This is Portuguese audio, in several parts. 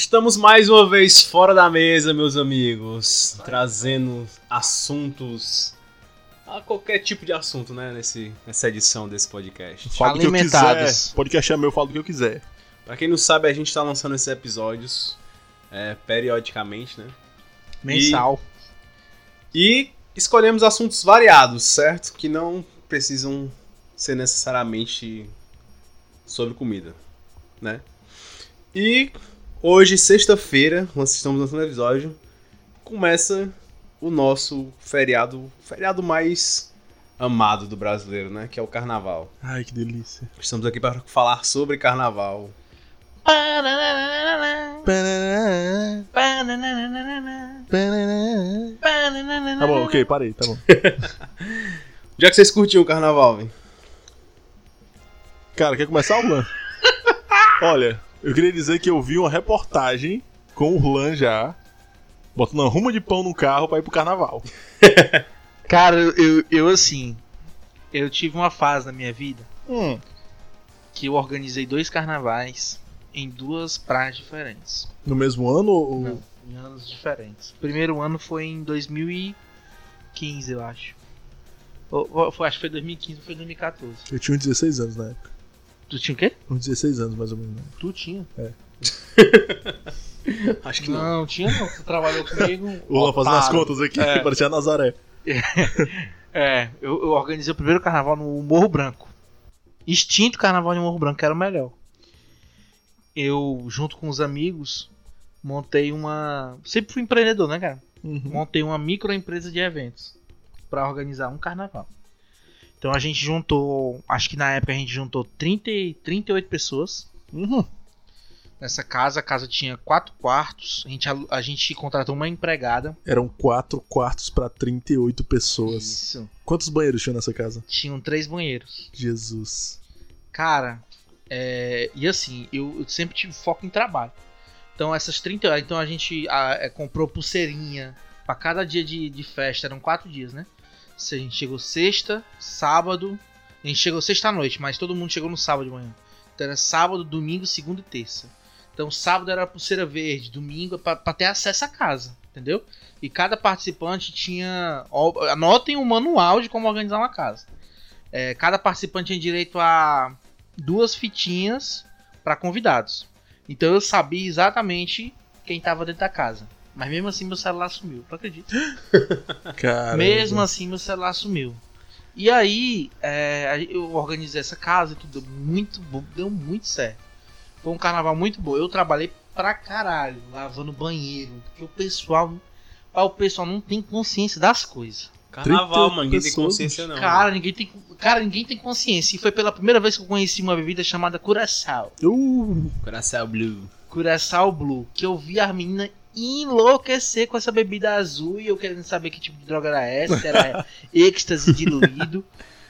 Estamos mais uma vez fora da mesa, meus amigos, trazendo assuntos. A qualquer tipo de assunto, né? Nesse, nessa edição desse podcast. Falo do que eu quiser. Podcast é meu, eu falo do que eu quiser. Pra quem não sabe, a gente tá lançando esses episódios é, periodicamente, né? Mensal. E escolhemos assuntos variados, certo? Que não precisam ser necessariamente sobre comida, né? E hoje, sexta-feira, nós estamos lançando o episódio, começa o nosso feriado, feriado mais amado do brasileiro, né? Que é o carnaval. Ai, que delícia. Estamos aqui para falar sobre carnaval. Tá bom, ok, parei, tá bom. Já que vocês curtiam o carnaval, velho? Cara, quer começar, Urlan? Olha, eu queria dizer que eu vi uma reportagem com o Urlan já, botando uma ruma de pão no carro pra ir pro carnaval. Cara, eu, eu assim. Eu tive uma fase na minha vida Hum, que eu organizei dois carnavais em duas praias diferentes. no mesmo ano ou. Não, em anos diferentes. O primeiro ano foi em 2015, eu acho. Ou- ou acho que foi 2015 ou foi 2014. Eu tinha uns 16 anos na época. Tu tinha o quê? Uns 16 anos, mais ou menos. né? Tu tinha. Acho que não. Não, tinha não. Tu trabalhou comigo. O Urlan fazendo as contas aqui, É. parecia a Nazaré. É, eu, eu organizei o primeiro carnaval no Morro Branco. Extinto carnaval de Morro Branco, que era o melhor. Eu, junto com os amigos, montei uma. Sempre fui empreendedor, né, cara? Uhum. Montei uma microempresa de eventos para organizar um carnaval. Então a gente juntou, acho que na época a gente juntou 30, e- 38 pessoas Uhum. nessa casa. A casa tinha quatro quartos. A gente, alu- a gente contratou uma empregada. Eram 4 quartos pra 38 pessoas. Isso. Quantos banheiros tinha nessa casa? Tinham três banheiros. Jesus. Cara, é, e assim, eu, eu sempre tive foco em trabalho. Então essas 30 então a gente ah, é, comprou pulseirinha para cada dia de, de festa, eram quatro dias, né? A gente chegou sexta, sábado, a gente chegou sexta à noite, mas todo mundo chegou no sábado de manhã. Então era sábado, domingo, segunda e terça. Então sábado era pulseira verde, domingo para ter acesso à casa, entendeu? E cada participante tinha, anotem o manual de como organizar uma casa. É, cada participante tinha direito a duas fitinhas para convidados. Então eu sabia exatamente quem estava dentro da casa. Mas mesmo assim meu celular sumiu, tu acredita? Cara. Mesmo assim meu celular sumiu. E aí é, a- eu organizei essa casa e tudo deu muito bom, deu muito certo. Foi um carnaval muito bom. Eu trabalhei pra caralho lavando banheiro, porque o pessoal, o pessoal não tem consciência das coisas. Carnaval, 38 mano, ninguém tem consciência não. Cara, ninguém tem, cara, ninguém tem consciência. E foi pela primeira vez que eu conheci uma bebida chamada Curaçao. Uh, Coração Blue. Curaçao Blue, que eu vi as meninas enlouquecer com essa bebida azul e eu querendo saber que tipo de droga era essa, se era êxtase diluído.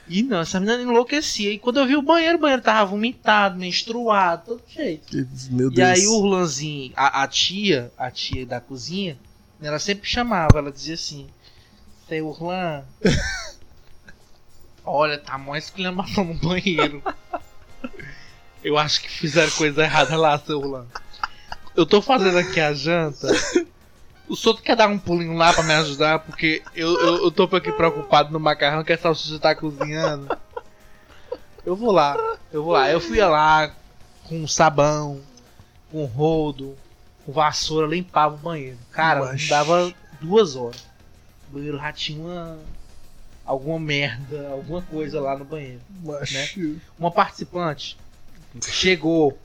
E não, essa menina enlouquecia. E quando eu vi o banheiro, o banheiro tava vomitado, menstruado, todo jeito. meu Deus. E aí o Urlanzinho, a, a tia, a tia da cozinha, ela sempre chamava, ela dizia assim, Seu Urlan, olha, tá mó exclamação no banheiro. Eu acho que fizeram coisa errada lá, seu Urlan. Eu tô fazendo aqui a janta. O senhor quer dar um pulinho lá pra me ajudar? Porque eu, eu, eu tô aqui preocupado no macarrão que a salsicha tá cozinhando. Eu vou lá, eu vou lá. Eu fui lá com sabão, com rodo, com vassoura, limpava o banheiro. Cara, Mas- dava duas horas. O banheiro já tinha uma, alguma merda, alguma coisa lá no banheiro. Macho. Uma participante chegou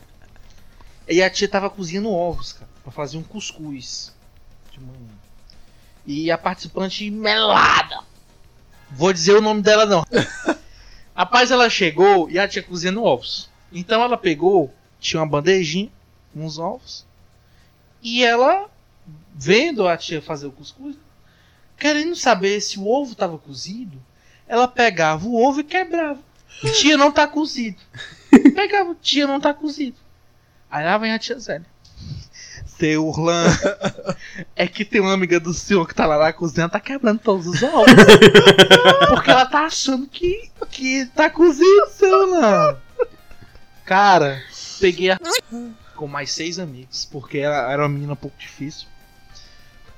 e a tia tava cozinhando ovos, cara, pra fazer um cuscuz de manhã. E a participante melada. Vou dizer o nome dela não. Rapaz, ela chegou e a tia cozinhando ovos. Então ela pegou, tinha uma bandejinha com os ovos. E ela, vendo a tia fazer o cuscuz, querendo saber se o ovo tava cozido, ela pegava o ovo e quebrava. Tia, não tá cozido. Pegava, tia, não tá cozido. Aí lá vem a tia Zélia. Seu Urlan, é que tem uma amiga do senhor que tá lá na cozinha, tá quebrando todos os ovos. Porque ela tá achando que, que tá cozido, seu Urlan. Cara, peguei a. com mais seis amigos, porque ela era uma menina um pouco difícil.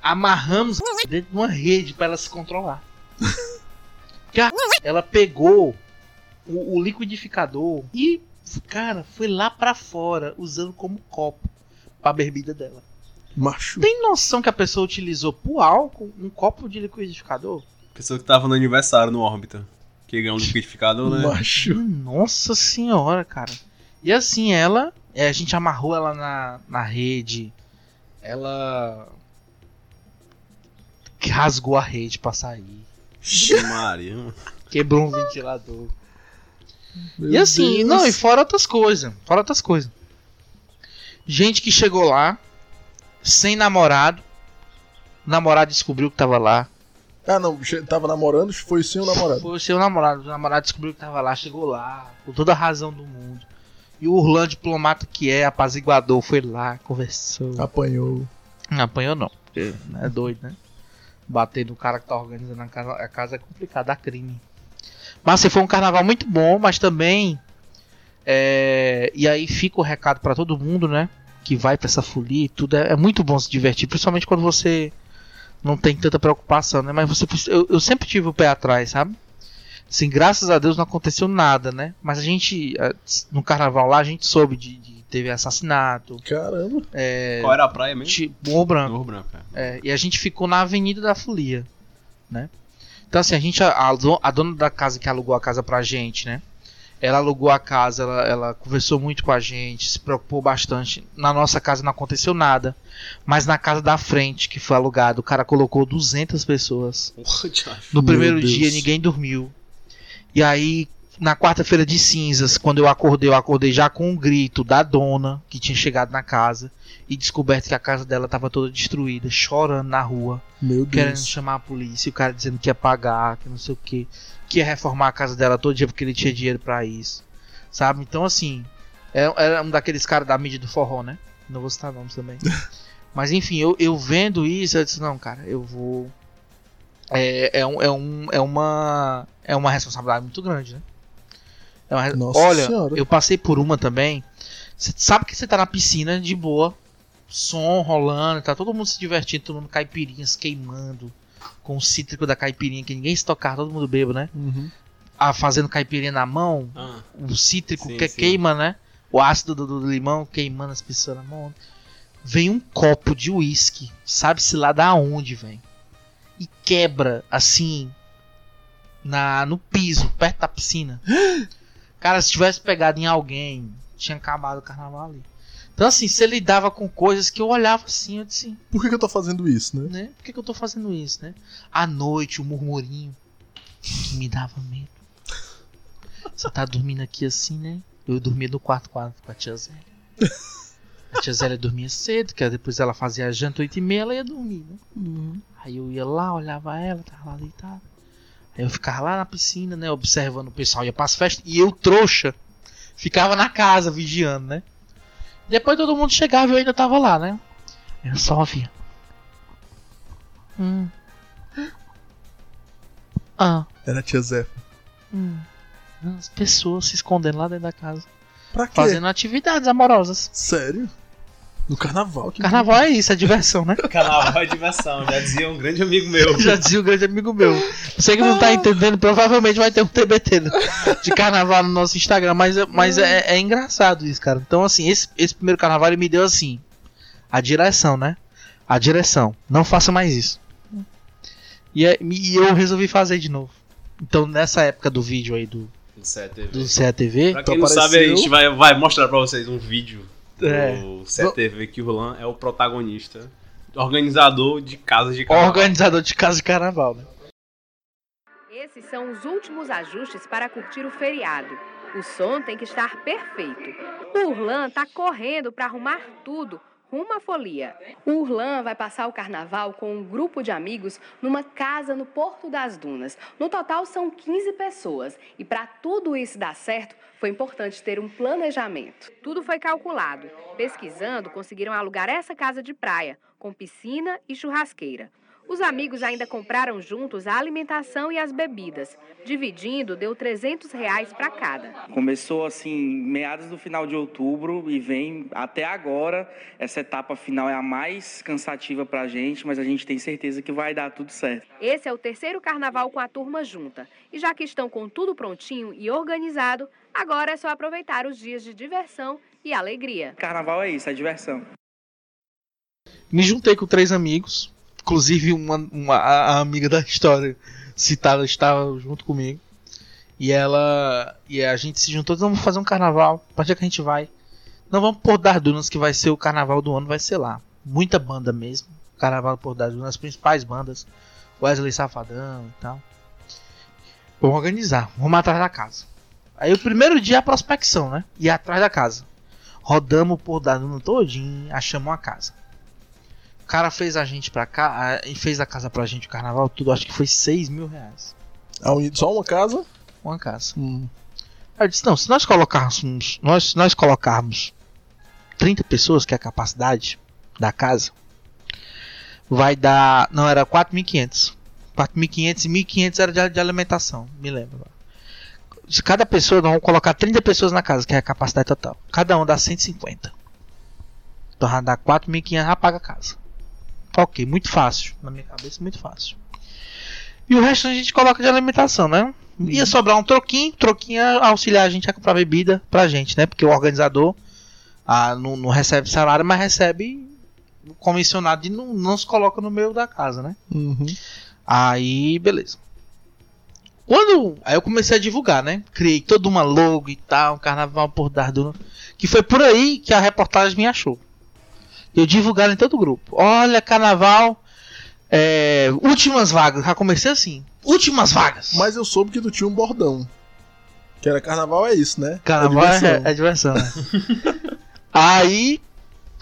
Amarramos dentro de uma rede para ela se controlar. Cara, ela pegou o, o liquidificador e, cara, foi lá pra fora usando como copo pra bebida dela. Macho. Tem noção que a pessoa utilizou pro álcool um copo de liquidificador? Pessoa que tava no aniversário no órbita. Que ganhou um liquidificador, né? Macho. Nossa senhora, cara. E assim, ela. é, a gente amarrou ela na, na rede. Ela. Rasgou a rede pra sair. Maria. Quebrou um ventilador. Meu e assim, Deus. não, e fora outras coisas. Fora outras coisas. Gente que chegou lá, sem namorado. O namorado descobriu que tava lá. Ah, não. Tava namorando, foi sem o namorado. Foi o seu namorado. O namorado descobriu que tava lá, chegou lá, com toda a razão do mundo. E o Urlan, diplomata que é, apaziguador, foi lá, conversou. Apanhou. Não apanhou não, porque né, é doido, né? Bater no cara que tá organizando a casa, a casa é complicado, dá crime. Mas assim, foi um carnaval muito bom, mas também. é, e aí fica o recado pra todo mundo, né? Que vai pra essa folia e tudo. É, é muito bom se divertir, principalmente quando você não tem tanta preocupação, né? Mas você eu, eu sempre tive o pé atrás, sabe? Assim, graças a Deus não aconteceu nada, né? Mas a gente, no carnaval lá, a gente soube de, de teve assassinato, Caramba. é, Qual era a praia mesmo? Morro Branco. Morro Branco, é. É, e a gente ficou na Avenida da Folia, né? Então assim, a gente, a, a do- a dona da casa que alugou a casa pra gente, né? Ela alugou a casa, ela, ela conversou muito com a gente, se preocupou bastante. Na nossa casa não aconteceu nada, mas na casa da frente, que foi alugada, o cara colocou 200 pessoas. Porra. No primeiro Deus. dia ninguém dormiu. E aí, na quarta-feira de cinzas, quando eu acordei, eu acordei já com um grito da dona que tinha chegado na casa e descoberto que a casa dela estava toda destruída, chorando na rua, Meu querendo chamar a polícia, o cara dizendo que ia pagar, que não sei o que, que ia reformar a casa dela todo dia porque ele tinha dinheiro pra isso. Sabe? Então assim, é- era um daqueles caras da mídia do forró, né? Não vou citar nomes também. Mas enfim, eu, eu vendo isso, eu disse, não, cara, eu vou. É, é, um, é, um, é uma. É uma responsabilidade muito grande, né? Uma Nossa Olha, Senhora. eu passei por uma também. Você sabe que você tá na piscina de boa, som rolando, tá todo mundo se divertindo, tomando caipirinhas queimando, com o cítrico da caipirinha, que ninguém se tocava, todo mundo bebo, né? Uhum. Ah, fazendo caipirinha na mão, Ah, o cítrico Sim, que sim. queima, né? O ácido do, do limão queimando as pessoas na mão. Vem um copo de uísque, sabe-se lá da onde vem. E quebra, assim, na no piso, perto da piscina. Cara, se tivesse pegado em alguém, tinha acabado o carnaval ali. Então, assim, você lidava com coisas que eu olhava assim, eu disse, Por que, que eu tô fazendo isso, né? né? Por que, que eu tô fazendo isso, né? À noite, o murmurinho que me dava medo. Você tá dormindo aqui assim, né? Eu dormia no quarto com a, com a tia Zélia. A tia Zélia dormia cedo, que depois ela fazia a janta 8 e meia, ela ia dormir, né? Aí eu ia lá, olhava ela, tava lá deitada. Eu ficava lá na piscina, né? Observando o pessoal ia pras festas. E eu, trouxa, ficava na casa vigiando, né? Depois todo mundo chegava e eu ainda tava lá, né? Eu só ouvia. Hum. Ah. Era a tia Zé. Hum. As pessoas se escondendo lá dentro da casa. Pra quê? Fazendo atividades amorosas. Sério? No carnaval? Que Carnaval é isso, é diversão, né? carnaval é diversão, já dizia um grande amigo meu. Já dizia o grande amigo meu. Você que não tá entendendo, provavelmente vai ter um TBT de carnaval no nosso Instagram, mas, é- mas é, é engraçado isso, cara. Então, assim, esse, esse primeiro carnaval ele me deu assim: a direção, né? A direção. Não faça mais isso. E, é- e eu resolvi fazer de novo. Então, nessa época do vídeo aí do, Do CETV. do CATV, Pra quem não sabe, a apareceu- gente vai, vai mostrar pra vocês um vídeo É. do CETV que o Roland é o protagonista, organizador de casas de carnaval. organizador de casa de carnaval, né? Esses são os últimos ajustes para curtir o feriado. O som tem que estar perfeito. O Urlan tá correndo para arrumar tudo. Rumo à folia. O Urlan vai passar o carnaval com um grupo de amigos numa casa no Porto das Dunas. No total são 15 pessoas. E para tudo isso dar certo, foi importante ter um planejamento. Tudo foi calculado. Pesquisando, conseguiram alugar essa casa de praia, com piscina e churrasqueira. Os amigos ainda compraram juntos a alimentação e as bebidas. Dividindo, deu 300 reais para cada. Começou assim, meados do final de outubro e vem até agora. Essa etapa final é a mais cansativa pra gente, mas a gente tem certeza que vai dar tudo certo. Esse é o terceiro carnaval com a turma junta. E já que estão com tudo prontinho e organizado, agora é só aproveitar os dias de diversão e alegria. Carnaval é isso, é diversão. Me juntei com três amigos, inclusive uma, uma a amiga da história citada estava junto comigo. E ela e a gente se juntou, vamos fazer um carnaval. Pra onde é que a gente vai? Não vamos por das Dunas, que vai ser o carnaval do ano, vai ser lá. Muita banda mesmo. Carnaval por das Dunas, as principais bandas. Wesley Safadão e tal. Vamos organizar, vamos atrás da casa. Aí o primeiro dia é a prospecção, né? Ir atrás da casa. Rodamos por da Duna todinho, achamos uma casa. O cara fez a gente pra cá, e fez a casa pra gente, o carnaval, tudo, acho que foi 6 mil reais. A uni- Só uma casa? Uma casa. Hum. Aí eu disse, não, se nós colocarmos. Nós, se nós colocarmos 30 pessoas, que é a capacidade da casa, vai dar. Não, era 4.500. 4.500 e 1.500 era de, de alimentação, me lembro. Se cada pessoa, nós vamos colocar 30 pessoas na casa, que é a capacidade total. Cada um dá 150. Então dar 4.500, já paga a casa. Ok, muito fácil. Na minha cabeça, muito fácil. E o resto a gente coloca de alimentação, né? Ia sobrar um troquinho, troquinho ia auxiliar a gente a comprar bebida pra gente, né? Porque o organizador ah, não, não recebe salário, mas recebe o comissionado e não, não se coloca no meio da casa, né? Uhum. Aí, beleza. Quando. Aí eu comecei a divulgar, né? Criei toda uma logo e tal, um carnaval por Dardo. Que foi por aí que a reportagem me achou. Eu divulgaram em todo o grupo. Olha, carnaval. é, últimas vagas. Já comecei assim. Últimas vagas. Mas eu soube que tu tinha um bordão. Que era carnaval, é isso, né? Carnaval é diversão. é diversão, né? aí,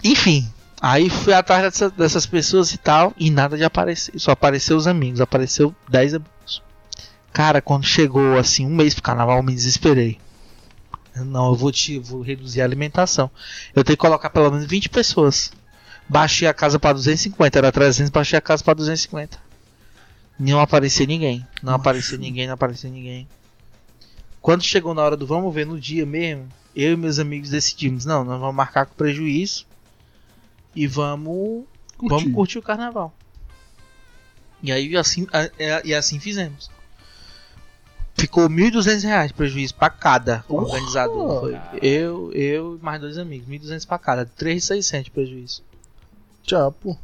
enfim. Aí fui atrás dessa- dessas pessoas e tal. E nada de aparecer. Só apareceu os amigos. Apareceu 10 amigos. Cara, quando chegou assim, um mês pro carnaval, eu me desesperei. Não, eu vou te vou reduzir a alimentação. Eu tenho que colocar pelo menos 20 pessoas. Baixei a casa pra 250, era 300, baixei a casa pra 250. Não aparecia ninguém. Não aparecia ninguém, não aparecia ninguém. Quando chegou na hora do vamos ver no dia mesmo, eu e meus amigos decidimos, não, nós vamos marcar com prejuízo e vamos Curti. vamos curtir o carnaval. E aí assim, é- e assim fizemos. Ficou 1.200 reais prejuízo pra cada organizador. Foi eu, eu e mais dois amigos. 1.200 pra cada. 3.600 de prejuízo. Tchau, pô.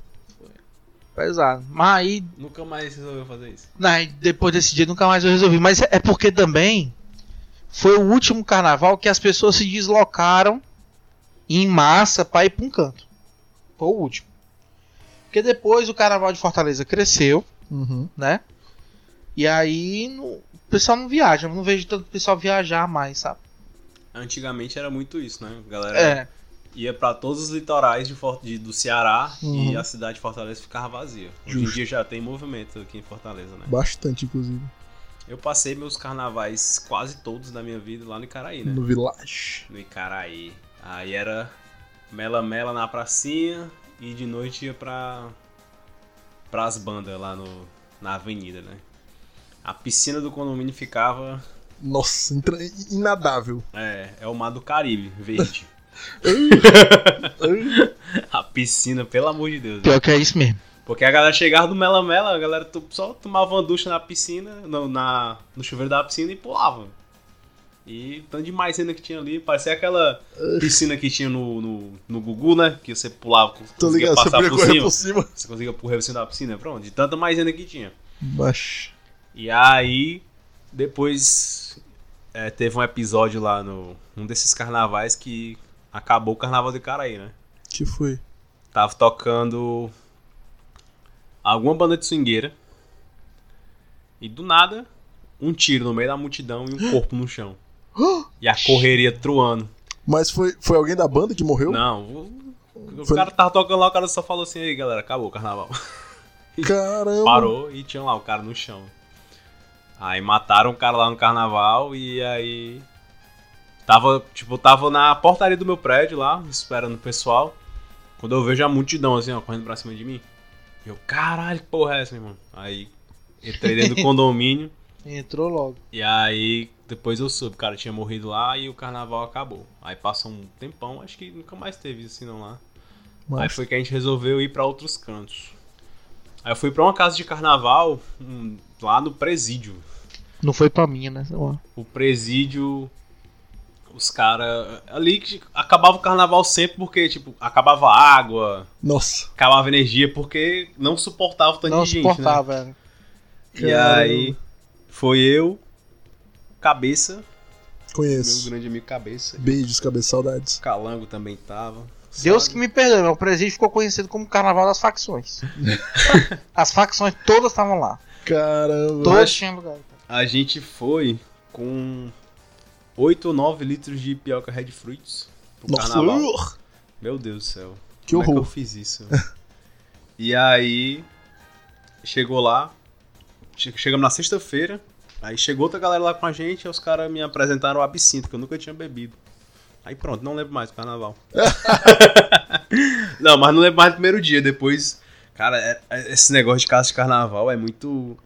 Pesado. Mas aí Nunca mais resolveu fazer isso. Não, depois desse dia nunca mais eu resolvi. Mas é porque também foi o último carnaval que as pessoas se deslocaram em massa pra ir pra um canto. Foi o último. Porque depois o carnaval de Fortaleza cresceu, Uhum. né? E aí no- o pessoal não viaja. Eu não vejo tanto pessoal viajar mais, sabe? Antigamente era muito isso, né? A galera É. ia pra todos os litorais de de- do Ceará e Uhum. a cidade de Fortaleza ficava vazia. Hoje Justo. em dia já tem movimento aqui em Fortaleza, né? Bastante, inclusive. Eu passei meus carnavais quase todos da minha vida lá no Icaraí, né? No Village. No Icaraí. Aí era mela-mela na pracinha e de noite ia pra. pras bandas lá no, na avenida, né? A piscina do condomínio ficava. Nossa, inadável. É, é o mar do Caribe, verde. A piscina, pelo amor de Deus. Pior que é isso mesmo. Porque a galera chegava do Mela Mela, a galera só tomava uma ducha na piscina, no, na, no chuveiro da piscina e pulava. E tanto de maisena que tinha ali, parecia aquela piscina que tinha no, no, no Gugu, né? Que você pulava, Tô conseguia ligado, você passar podia por cima. por cima. Você conseguia correr por cima da piscina, pronto. De tanta maisena que tinha. Baixo. E aí, depois é, teve um episódio lá no um desses carnavais que acabou o carnaval de Caraí, né? Que foi? Tava tocando alguma banda de swingueira. E do nada, um tiro no meio da multidão e um corpo no chão. E a correria truando. Mas foi, foi alguém da banda que morreu? Não, o, o Foi- cara tava tocando lá, o cara só falou assim, aí galera, acabou o carnaval. Caramba. Parou e tinha lá o cara no chão. Aí mataram o cara lá no carnaval e aí. Tava, tipo, tava na portaria do meu prédio lá, esperando o pessoal. Quando eu vejo a multidão assim, ó, correndo pra cima de mim. Eu, caralho, que porra é essa, irmão? Aí entrei dentro do condomínio. Entrou logo. E aí, depois eu soube, o cara tinha morrido lá e o carnaval acabou. Aí passou um tempão, acho que nunca mais teve isso assim não lá. Aí foi que a gente resolveu ir pra outros cantos. Aí eu fui pra uma casa de carnaval, hum, lá no presídio. Não foi pra mim, né? O presídio, os caras. Ali que acabava o carnaval sempre porque, tipo, acabava a água, nossa, acabava a energia, porque não suportava o tanto Não de gente, né? suportava, velho. E Caramba. aí, foi eu, Cabeça, meu conheço. grande amigo Cabeça. Beijos, cabeça, saudades. Calango também tava. Deus sabe? que me perdoe, o presídio ficou conhecido como Carnaval das Facções. As facções todas estavam lá. Caramba. Todas tinham lugar. A gente foi com 8 ou 9 litros de pioca Red Fruits pro Nossa, carnaval. Meu Deus do céu. que Como é que eu horror. fiz isso? e aí, chegou lá, che- chegamos na sexta-feira, aí chegou outra galera lá com a gente, e os caras me apresentaram o absinto, que eu nunca tinha bebido. Aí pronto, não lembro mais do carnaval. não, mas não lembro mais do primeiro dia, depois... Cara, é- é- esse negócio de casa de carnaval é muito...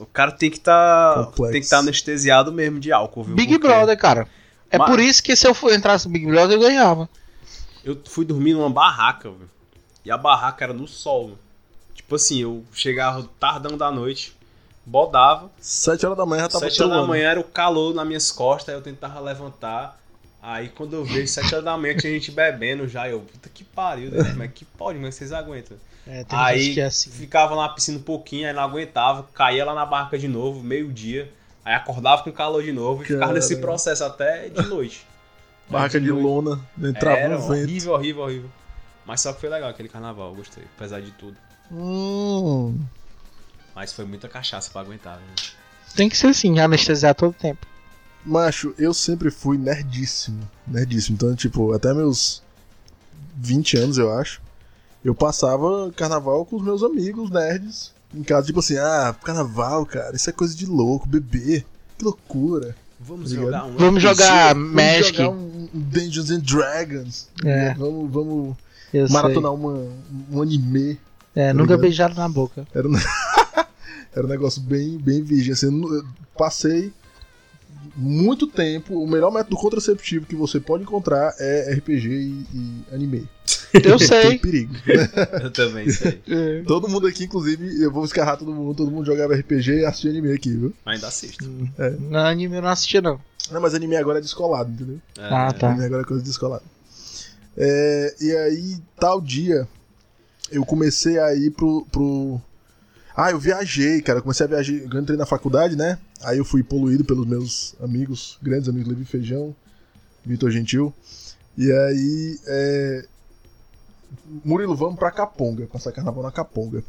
O cara tem que estar Complexo. tem que estar anestesiado mesmo de álcool, viu? Big Porque Brother, cara. É Mas- por isso que se eu for entrasse no Big Brother, eu ganhava. Eu fui dormir numa barraca, velho. E a barraca era no sol. Tipo assim, eu chegava tardão da noite, bodava. Sete horas da manhã já tava sete horas da manhã era o calor nas minhas costas, aí eu tentava levantar. Aí quando eu vejo sete horas da manhã tinha gente bebendo já, eu, puta que pariu, né? como é que pode, que vocês aguentam? É, tem Aí gente que é assim. ficava lá na piscina um pouquinho, aí não aguentava, caía lá na barraca de novo, meio-dia. Aí acordava com calor de novo e ficava nesse processo até de noite. Barraca de noite. lona, entrava Era um vento. horrível, horrível, horrível. Mas só que foi legal aquele carnaval, eu gostei, apesar de tudo. Hum, Mas foi muita cachaça pra aguentar. Né? Tem que ser assim, anestesiar todo tempo. macho, eu sempre fui nerdíssimo. Nerdíssimo. Então, tipo, até meus 20 anos, eu acho. Eu passava carnaval com os meus amigos nerds. Em casa, tipo assim, ah, carnaval, cara, isso é coisa de louco, bebê. Que loucura. Vamos Tá jogar um. Vamos jogar Vamos Magic. jogar um, Dungeons and Dragons. É. Vamos, vamos Eu sei. maratonar uma, um anime. É, tá nunca ligado? beijaram na boca. Era um, era um negócio bem, bem virgem. Assim, eu passei muito tempo. O melhor método contraceptivo que você pode encontrar é RPG e, e anime. Eu Tem sei. perigo. Eu também sei. É. Todo mundo aqui, inclusive, eu vou escarrar todo mundo. Todo mundo jogava RPG e assistia anime aqui, viu? Ainda assisto. Não, anime eu não assistia, não. Não, mas anime agora é descolado, entendeu? É, Ah, tá. Anime agora é coisa descolada. É, e aí, tal dia, eu comecei a ir pro, pro. Ah, eu viajei, cara. Eu comecei a viajar. Eu entrei na faculdade, né? Aí eu fui poluído pelos meus amigos, grandes amigos, Levi Feijão, Vitor Gentil. E aí, é... Murilo, vamos pra Caponga, passar carnaval na Caponga.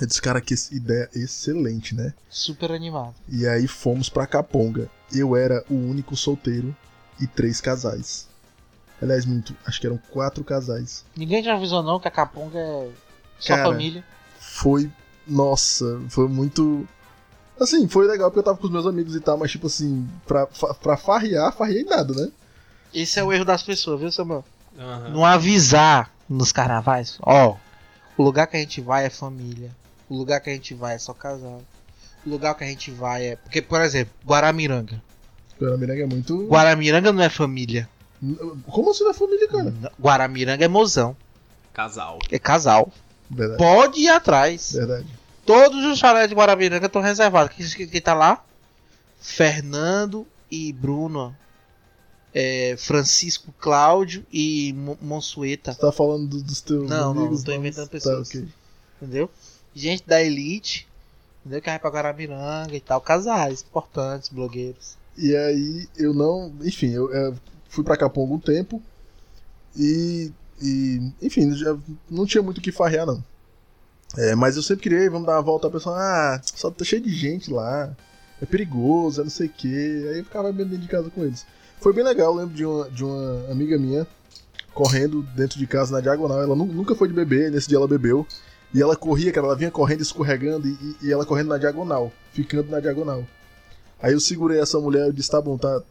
Eu disse, cara, que ideia excelente, né? Super animado. E aí fomos pra Caponga. Eu era o único solteiro e três casais. Aliás, muito, acho que eram quatro casais. Ninguém já avisou, não, que a Caponga é só Cara. família. Foi. Nossa, foi muito. Assim, foi legal porque eu tava com os meus amigos e tal, mas tipo assim, pra, pra farrear, farriei nada, né? Esse é o erro das pessoas, viu, Samuel? Aham. Não avisar nos carnavais. Ó, o lugar que a gente vai é família. O lugar que a gente vai é só casal. O lugar que a gente vai é. Porque, por exemplo, Guaramiranga. Guaramiranga é muito. Guaramiranga não é família. Como assim na família, cara? Guaramiranga é mozão. Casal. É casal. Verdade, Pode ir atrás. verdade. Todos os chalés de Guaramiranga estão reservados. Quem, quem, quem tá lá? Fernando e Bruno. É, Francisco Cláudio e Mo- Monsueta. Você tá falando do- dos teus Não, não, amigos? tô inventando pessoas. Tá, ok. Entendeu? Gente da elite. Entendeu? Que vai pra Guaramiranga e tal. Casais importantes, blogueiros. E aí eu não. Enfim, eu, é, fui pra Capão algum tempo. E. e, enfim, não tinha muito o que farrear, não. É, mas eu sempre queria, vamos dar uma volta, a pessoa, ah, só tá cheio de gente lá, é perigoso, é não sei o quê. Aí eu ficava bem dentro de casa com eles. Foi bem legal, eu lembro de uma, de uma amiga minha correndo dentro de casa na diagonal. Ela nu- nunca foi de beber, nesse dia ela bebeu. E ela corria, cara, ela vinha correndo, escorregando, e, e- ela correndo na diagonal, ficando na diagonal. Aí eu segurei essa mulher e disse, tá bom, tá,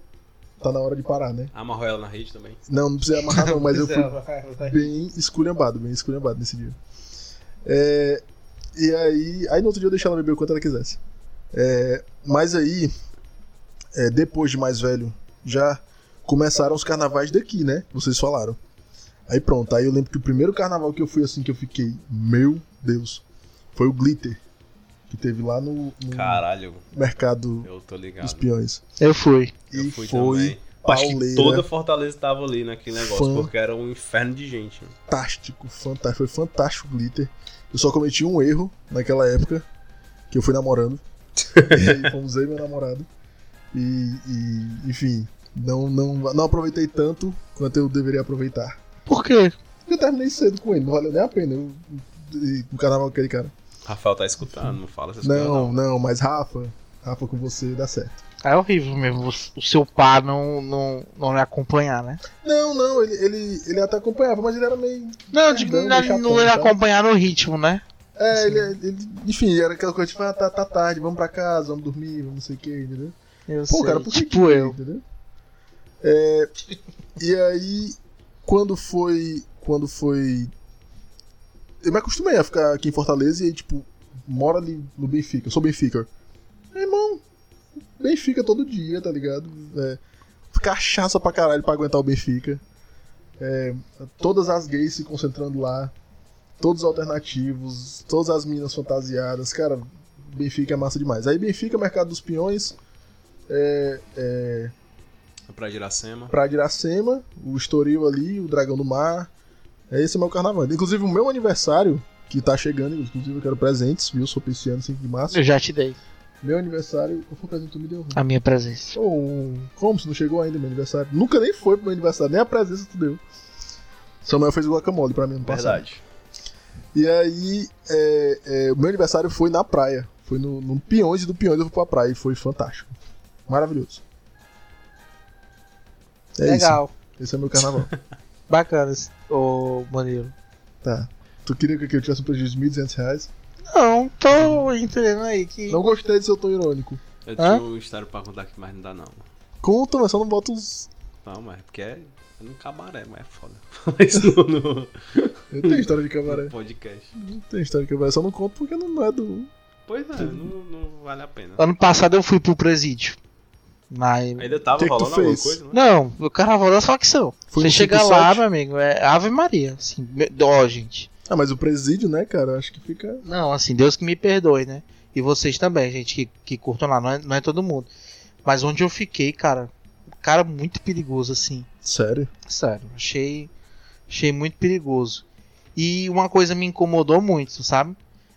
tá na hora de parar, né? Amarrou ela na rede também. Não, não precisei amarrar não, mas eu fui fui. bem esculhambado, bem esculhambado nesse dia. É, E aí, aí no outro dia eu deixei ela beber o quanto ela quisesse. É, mas aí, é, depois de mais velho, já começaram os carnavais daqui, né? Vocês falaram. Aí pronto, aí eu lembro que o primeiro carnaval que eu fui assim que eu fiquei, meu Deus, foi o Glitter. Que teve lá no, no Caralho, mercado eu tô dos ligado. peões. Eu fui. Eu E fui foi também. Acho que toda Fortaleza tava ali naquele negócio, Fã. porque era um inferno de gente. fantástico, fantástico, foi fantástico o Glitter. Eu só cometi um erro naquela época, que eu fui namorando. e aí fomos eu e meu namorado. E, e, enfim, não, não, não aproveitei tanto quanto eu deveria aproveitar. Por quê? Porque eu terminei cedo com ele, não valeu nem a pena. Eu, e- o carnaval com aquele cara. Rafael tá escutando, não fala essas coisas. Não, não, mas Rafa, Rafa com você dá certo. É horrível mesmo o- seu par não, não, não me acompanhar, né? Não, não, ele, ele, ele até acompanhava, mas ele era meio. Não, digo, Não, deixa não ele ponta. acompanhar no ritmo, né? É, ele, ele. Enfim, era aquela coisa tipo, ah, tá, tá tarde, vamos pra casa, vamos dormir, vamos não sei o que, entendeu? Eu Pô, sei. cara, por que tipo que- eu. Entendeu? É, e aí, quando foi. Quando foi. Eu me acostumei a ficar aqui em Fortaleza e aí, tipo, moro ali no Benfica. Eu sou Benfica. Meu irmão, Benfica todo dia, tá ligado? É, cachaça pra caralho pra aguentar o Benfica. É, todas as gays se concentrando lá. Todos os alternativos, todas as minas fantasiadas. Cara, Benfica é massa demais. Aí Benfica, Mercado dos Peões. É, é, Pra Iracema. Praia de Iracema, o Estoril ali, o Dragão do Mar. É esse é o meu carnaval. Inclusive, o meu aniversário, que tá chegando, inclusive eu quero presentes, viu? Sou pisciano 5 de março. Eu já te dei Meu aniversário, qual foi o presente que tu me deu? a minha presença. Oh, como se não chegou ainda meu aniversário? Nunca nem foi pro meu aniversário, nem a presença tu deu. Samuel fez guacamole pra mim no passado. Verdade. E aí, é, é, o meu aniversário foi na praia. Foi no, no Peões e do Peões eu fui pra praia e foi fantástico. Maravilhoso. É Legal. isso. Esse é meu carnaval. Bacana, esse- ô Manilo. Tá. Tu queria que eu tivesse um prejuízo de 1.200 reais? Não, tô entendendo aí que. Não gostei de seu tom irônico. Eu Hã? tinha um história pra contar aqui, mas não dá não. Conta, mas só não bota os. Não, mas é porque é num cabaré, mas é foda. Falar isso no, no- Eu tenho história de cabaré. no podcast. Não tem história de cabaré, só não conto porque não é do. Pois é, não, não vale a pena. Ano passado eu fui pro presídio. Mas. Ainda tava Que que tu rolando alguma fez? coisa, né? Não, o carnaval da facção. Foi Você no chega 57? lá, meu amigo, é Ave Maria. Assim, ó, gente. Ah, mas o presídio, né, cara? Acho que fica. Não, assim, Deus que me perdoe, né? E vocês também, gente, que, que curtam lá, não é, não é todo mundo. Mas onde eu fiquei, cara, cara muito perigoso, assim. Sério. Sério, achei, achei muito perigoso. E uma coisa me incomodou muito, sabe?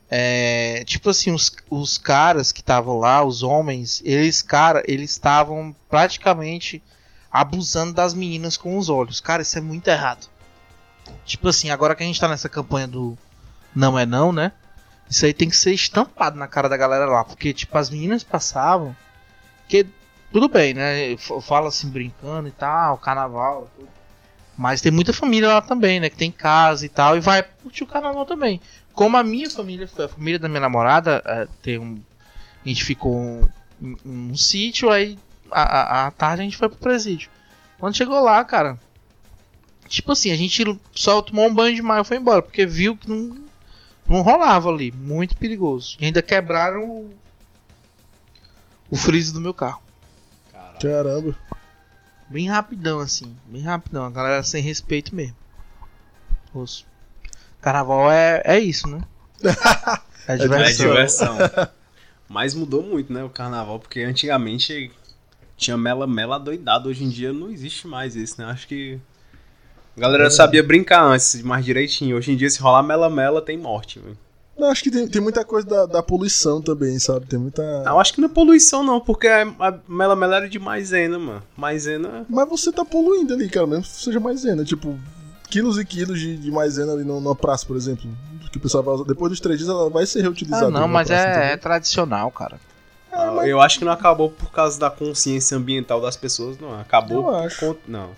É, tipo assim, os, os caras que estavam lá, os homens, eles, cara, eles estavam praticamente abusando das meninas com os olhos. Cara, isso é muito errado. Tipo assim, agora que a gente tá nessa campanha do não é não, né? Isso aí tem que ser estampado na cara da galera lá, porque tipo as meninas passavam, que tudo bem, né? Fala assim brincando e tal, carnaval, mas tem muita família lá também, né? Que tem casa e tal e vai curtir o carnaval também. Como a minha família, a família da minha namorada, eh, tem um, a gente ficou um, um, um sítio, aí à tarde a gente foi pro presídio. Quando chegou lá, cara, tipo assim, a gente só tomou um banho de mar e foi embora, porque viu que não, não rolava ali, muito perigoso. E ainda quebraram o, o freezer do meu carro. Caramba. Bem rapidão, assim. Bem rapidão. A galera sem respeito mesmo. Osso. Carnaval é, é isso, né? É É diversão. diversão. Mas mudou muito, né, o carnaval, porque antigamente tinha mela-mela doidado, hoje em dia não existe mais isso, né? Acho que a galera sabia brincar antes, mais direitinho. Hoje em dia, se rolar mela-mela, tem morte, velho. Não, acho que tem, tem muita coisa da, da poluição também, sabe? Tem muita. Eu acho que não é poluição, não, porque a a mela-mela era de maisena, mano. Maisena. Mas você tá poluindo ali, cara, mesmo que seja maisena. Tipo, quilos e quilos de, de maisena ali no- numa praça, por exemplo. Que o pessoal vai usar. Depois dos três dias ela vai ser reutilizada. Ah, não, mas praça, é, é tradicional, cara. Ah, mas- Eu acho que não acabou por causa da consciência ambiental das pessoas, não. Acabou Eu por acho. conta. Não.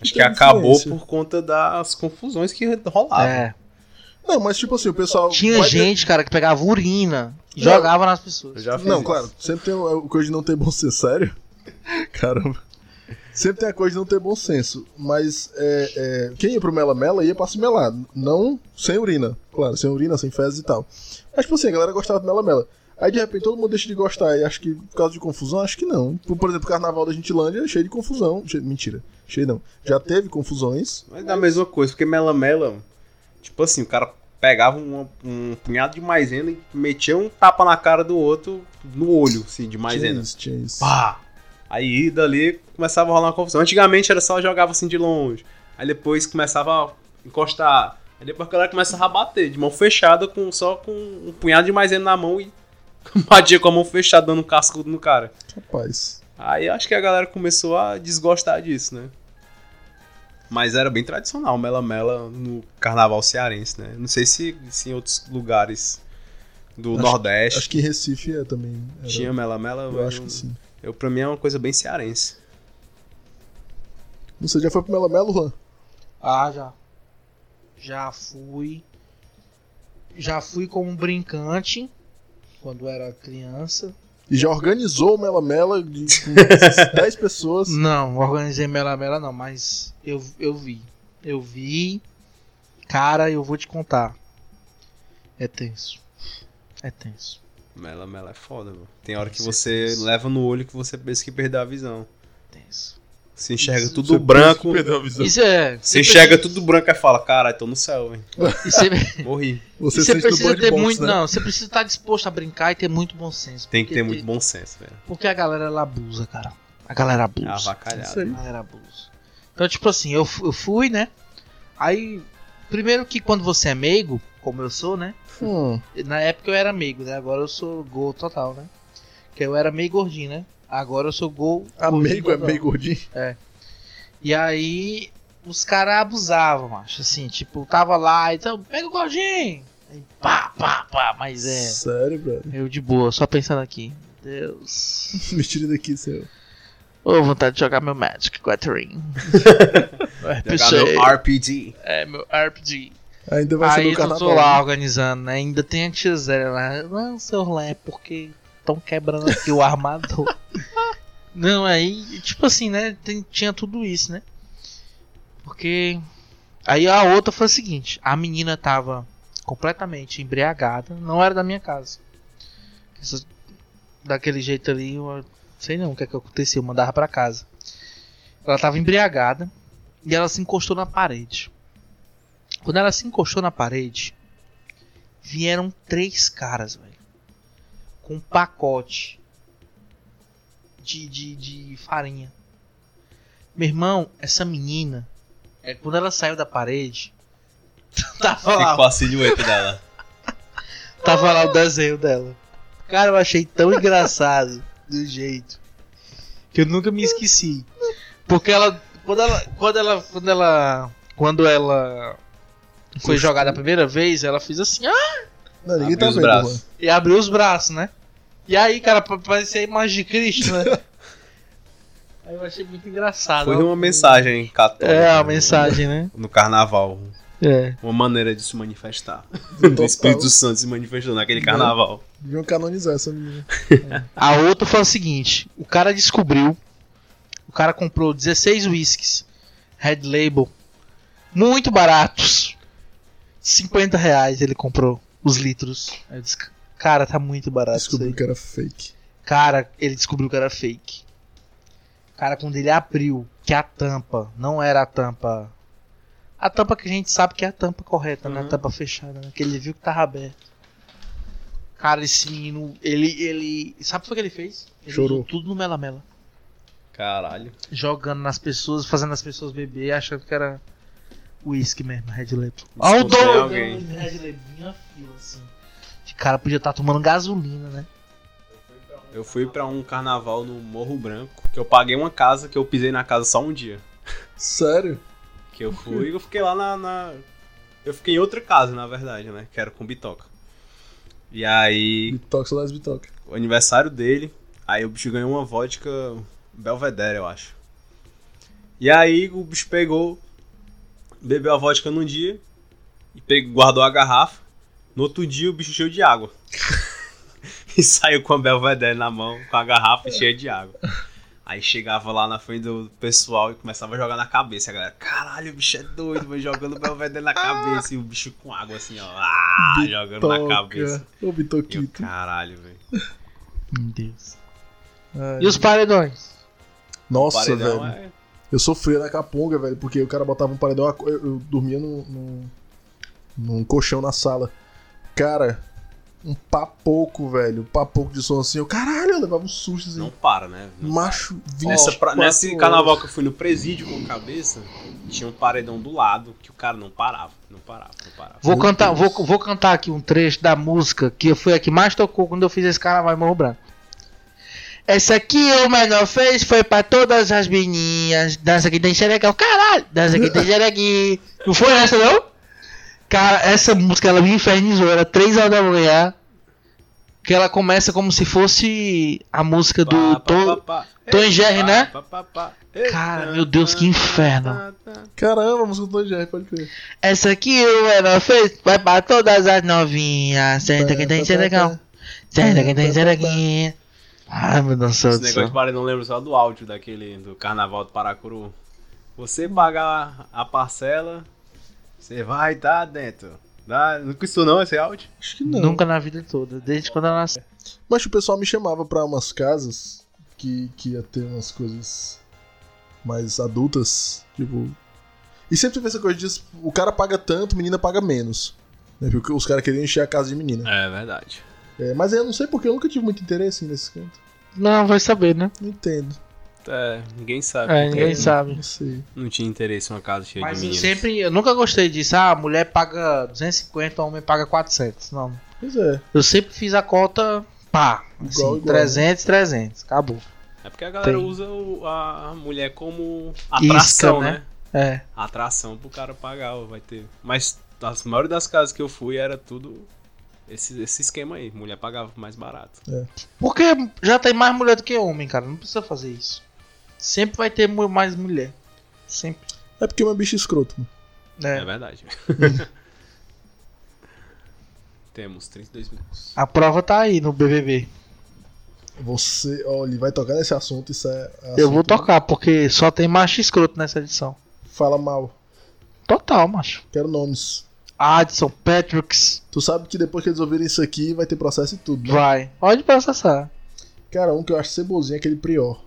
Acho que acabou influência. por conta das confusões que rolavam. É. Não, mas tipo assim, o pessoal. Tinha vai ter- gente, cara, que pegava urina e Não. jogava nas Eu pessoas. já fiz Não, isso. claro, sempre tem o, o coisa de não ter bom ser sério. Caramba. Sempre tem a coisa de não ter bom senso. Mas é, é, quem ia pro Mela Mela ia pra se melar. Não sem urina. Claro, sem urina, sem fezes e tal. Mas, tipo assim, a galera gostava do Mela Mela. Aí de repente todo mundo deixa de gostar. E acho que por causa de confusão, acho que não. Por, por exemplo, o carnaval da Gentilândia é cheio de confusão. Cheio- mentira, cheio não. Já teve confusões. Mas é a mesma coisa, porque Mela Mela, tipo assim, o cara pegava um, um punhado de maisena e metia um tapa na cara do outro no olho, assim, de Tinha maisena. isso, tinha isso. Pá! Aí dali começava a rolar uma confusão. Antigamente era só jogava assim de longe. Aí depois começava a encostar. Aí depois a galera começava a bater, de mão fechada, com, só com um punhado de maisena na mão e batia com a mão fechada, dando um cascudo no cara. Rapaz. Aí acho que a galera começou a desgostar disso, né? Mas era bem tradicional, Mela Mela no carnaval cearense, né? Não sei se, se em outros lugares do Acho- Nordeste Acho que em Recife é também. era- tinha Mela Mela. Eu mas acho que sim. Eu, pra mim é uma coisa bem cearense. Você já foi pro Mela Melo, Juan? Ah, já. Já fui. Já fui como brincante quando era criança. E já organizou o Mela Mela de, com 10 pessoas. Não, organizei Mela Mela não, mas eu, eu vi. Eu vi. Cara, eu vou te contar. É tenso. É tenso. Mela Mela é foda, mano. Tem hora que Com você leva no olho que você pensa que perdeu a visão. Tenso. Você enxerga Isso, tudo Você branco. Isso é. Você enxerga tudo branco e fala, caralho, tô no céu, hein. Você, Morri. Você, você precisa ter Box, muito. né? Não, você precisa estar disposto a brincar e ter muito bom senso. Tem que ter muito bom senso, velho. Porque a galera ela abusa, cara. A galera É abusa. Isso avacalhado. aí. A galera abusa. Então, tipo assim, eu, eu fui, né? Aí, primeiro que quando você é meigo, como eu sou, né? Hum, Na época eu era meigo, né? Agora eu sou gol total, né? Que eu era meio gordinho, né? Agora eu sou gol. amigo é meio gordinho. E aí os caras abusavam, macho. Assim, tipo, tava lá, então, pega o gordinho! Aí, pá, pá, pá, mas é. Sério, brother. Eu de boa, só pensando aqui. Deus. Me tira daqui, seu. Ô, vontade de jogar meu Magic Gathering. Jogar meu RPG. É, meu RPG. Ainda vai ser Aí no eu carnaval. tô lá organizando, né? Ainda tem a tia Zé lá. Não, seu Lé, porque estão quebrando aqui o armador. Não, aí, tipo assim, né? tem- tinha tudo isso, né? Porque. Aí a outra foi o seguinte: a menina tava completamente embriagada, não era da minha casa. Essa- daquele jeito ali, eu sei não o que, é que aconteceu, mandava pra casa. Ela tava embriagada e ela se encostou na parede. Quando ela se encostou na parede, vieram três caras, velho. Com um pacote de, de, de farinha. Meu irmão, essa menina, é, quando ela saiu da parede, tava lá, Ficou a silhueta dela. tava lá o desenho dela. Cara, eu achei tão engraçado do jeito que eu nunca me esqueci. Porque ela, quando ela, quando ela, quando ela, quando ela foi jogada a primeira vez, ela fez assim, ah, Não, ninguém Abriu tá os vendo, braços. E abriu os braços, né? E aí, cara, pa- parecia a imagem de Cristo, né? aí eu achei muito engraçado. Foi ó. uma mensagem católica. É, a mensagem, né? No carnaval. É. Uma maneira de se manifestar. Do Espírito Santo se manifestou naquele carnaval. Deviam canonizar essa menina. A outra foi o seguinte: o cara descobriu, o cara comprou 16 whiskies Red Label, muito baratos. 50 reais ele comprou os litros. Aí eu disse, cara, tá muito barato isso Descobriu aí. que era fake. Cara, ele descobriu que era fake. Cara, quando ele abriu, que a tampa não era a tampa. A tampa que a gente sabe que é a tampa correta, né? A Uhum. tampa fechada, né? Que ele viu que tava aberto. Cara, esse menino, ele. ele sabe o que ele fez? Ele Chorou. tudo no melamela. Caralho. Jogando nas pessoas, fazendo as pessoas beber, achando que era whisky mesmo, Red Label. Olha o doido! alguém. Red Label, minha fila, assim. Cara podia estar tomando gasolina, né? Eu fui pra um carnaval no Morro Branco, que eu paguei uma casa, que eu pisei na casa só um dia. Sério? Que eu fui e eu fiquei lá na, na- Eu fiquei em outra casa, na verdade, né? Que era com bitoca. E aí, Bitoca, saudades Bitoca. o aniversário dele, aí o bicho ganhou uma vodka Belvedere, eu acho. E aí o bicho pegou, bebeu a vodka num dia e pegou, guardou a garrafa. No outro dia o bicho cheio de água. e saiu com a Belvedere na mão, com a garrafa cheia de água. Aí chegava lá na frente do pessoal e começava a jogar na cabeça. A galera, caralho, o bicho é doido, vai jogando o Belvedere na cabeça. E o bicho com água assim, ó. Ah, jogando na cabeça. Ô, E eu, Bitoquito. caralho, velho. Meu Deus. Ai, E os paredões? Nossa, Paredão velho. é. Eu sofria na caponga, velho, porque o cara botava um paredão. Eu, eu dormia num, num, num colchão na sala. Cara, um papoco, velho. Um papoco de som assim. Eu, caralho, eu levava um susto assim. Não para, né? Não Macho, 20 Nessa, pra- nesse carnaval que eu fui no presídio com cabeça, tinha um paredão do lado que o cara não parava. Não parava, não parava. Vou Meu cantar, Deus. vou, vou cantar aqui um trecho da música que foi a que mais tocou quando eu fiz esse carnaval em Morro Branco. Essa aqui o menor fez foi pra todas as menininhas. Dança que tem xerequão. Caralho! Dança que tem xerequinho. Não foi essa não? Cara, essa música ela me infernizou. Era 3 horas da manhã. Que ela começa como se fosse a música do Tom. Tom Jerry, né? Cara, Ei, meu Deus, que inferno. tá, tá. Caramba, a música do Tom Jerry, pode crer. Essa aqui o menor fez vai pra todas as novinhas. Senta que tem xerequão. Senta que tem xerequinha. Ai, meu Deus do Esse céu. negócio de paredão lembro só do áudio daquele do carnaval do Paracuru. Você pagar a parcela, você vai estar dentro. Dá, não custou não esse áudio? Acho que não. Nunca na vida toda, desde quando eu nasci. Mas o pessoal me chamava pra umas casas que, que ia ter umas coisas mais adultas, tipo. E sempre teve essa coisa de o cara paga tanto, menina paga menos. Né? Porque os caras queriam encher a casa de menina. É verdade. É, mas eu não sei porque eu nunca tive muito interesse nesse canto. Não, vai saber, né? Não entendo. É, ninguém sabe. É, porque ninguém sabe. Não tinha interesse em uma casa cheia Mas de eu meninos. sempre, eu nunca gostei disso. Ah, a mulher paga 250, o homem paga 400. Não. Pois é. Eu sempre fiz a cota, pá, assim, Igual, igual. 300, 300. Acabou. É porque a galera Tem. usa o- a mulher como atração, né? né? É. Atração pro cara pagar, vai ter. Mas a maioria das casas que eu fui era tudo esse, esse esquema aí. Mulher pagava mais barato. Porque já tem mais mulher do que homem, cara. Não precisa fazer isso. Sempre vai ter mais mulher. Sempre. É porque é uma bicha escroto, mano. É, É. verdade. Temos 32 minutos. A prova tá aí no BBB. Você, olha, vai tocar nesse assunto, isso é. Eu vou assunto- tocar, porque só tem macho escroto nessa edição. Fala mal. Total, macho. Quero nomes. Adson, Patricks, Tu sabe que depois que eles ouvirem isso aqui, vai ter processo e tudo, né? vai. Pode processar. Cara, um que eu acho cebozinho é aquele Prior.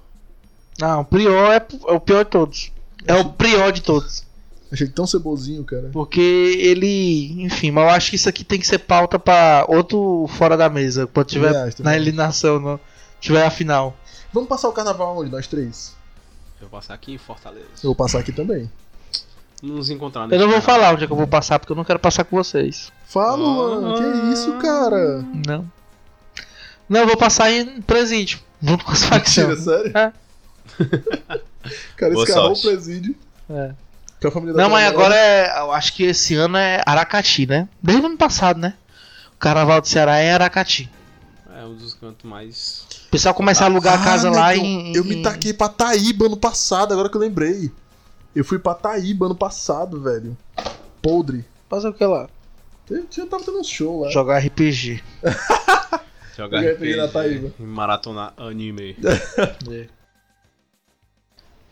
Não, o Prior é, é o pior de todos. É o pior de todos. Achei tão cebozinho, cara. Porque ele. Enfim, mas eu acho que isso aqui tem que ser pauta pra outro fora da mesa. Quando tiver acho, na eliminação, não, tiver a final. Vamos passar o carnaval onde? Nós três. Eu vou passar aqui em Fortaleza. Eu vou passar aqui também. Nos encontrar Eu não vou nesse falar onde é que eu vou passar, porque eu não quero passar com vocês. Fala, Ah. mano. Que isso, cara? Não. Não, eu vou passar em presídio. Junto com as Mentira, facções. sério? É. cara, Boa escalou o sorte. presídio. É. Com a família da Não, mas agora é. Eu acho que esse ano é Aracati, né? Desde o ano passado, né? O carnaval do Ceará é Aracati. É um dos cantos mais. O pessoal começa a alugar a casa Ah, lá negão, em. Eu me taquei pra Taíba ano passado, agora que eu lembrei. Eu fui pra Taíba ano passado, velho. Podre. Fazer o que lá? Eu tinha tava tendo um show lá. Jogar RPG. Jogar peguei na RPG Taíba. e maratonar anime. É.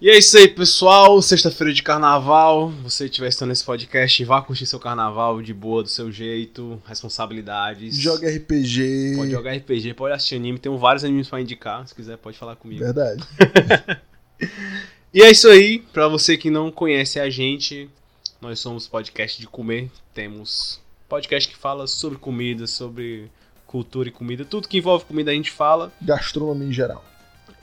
E é isso aí, pessoal. Sexta-feira de carnaval. Você estiver assistindo esse podcast, vá curtir seu carnaval de boa, do seu jeito, responsabilidades. Joga RPG. Pode jogar RPG, pode assistir anime. Tem vários animes pra indicar. Se quiser, pode falar comigo. Verdade. E é isso aí. Pra você que não conhece a gente, nós somos podcast de comer. Temos podcast que fala sobre comida, sobre cultura e comida. Tudo que envolve comida a gente fala. Gastronomia em geral.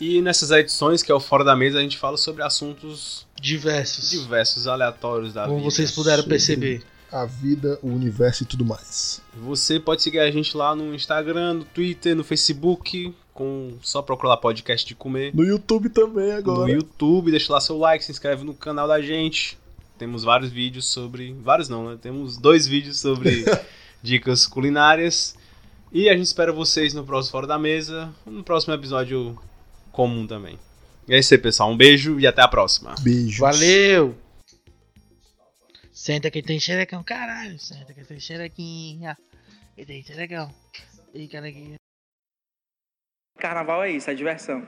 E nessas edições, que é o Fora da Mesa, a gente fala sobre assuntos Diversos. diversos, aleatórios da Como vida. vocês puderam sobre- perceber. A vida, o universo e tudo mais. Você pode seguir a gente lá no Instagram, no Twitter, no Facebook, com só procurar lá podcast de comer. No YouTube também No agora. YouTube, deixa lá seu like, se inscreve no canal da gente. Temos vários vídeos sobre. Vários não, né? Temos dois vídeos sobre dicas culinárias. E a gente espera vocês no próximo Fora da Mesa, no próximo episódio comum também. E é isso aí, pessoal. Um beijo e até a próxima. Beijos. Valeu! Senta que tem xerecão, caralho. Senta que tem xerequinha. Que tem xerecão. E cara aqui. Carnaval é isso, é diversão.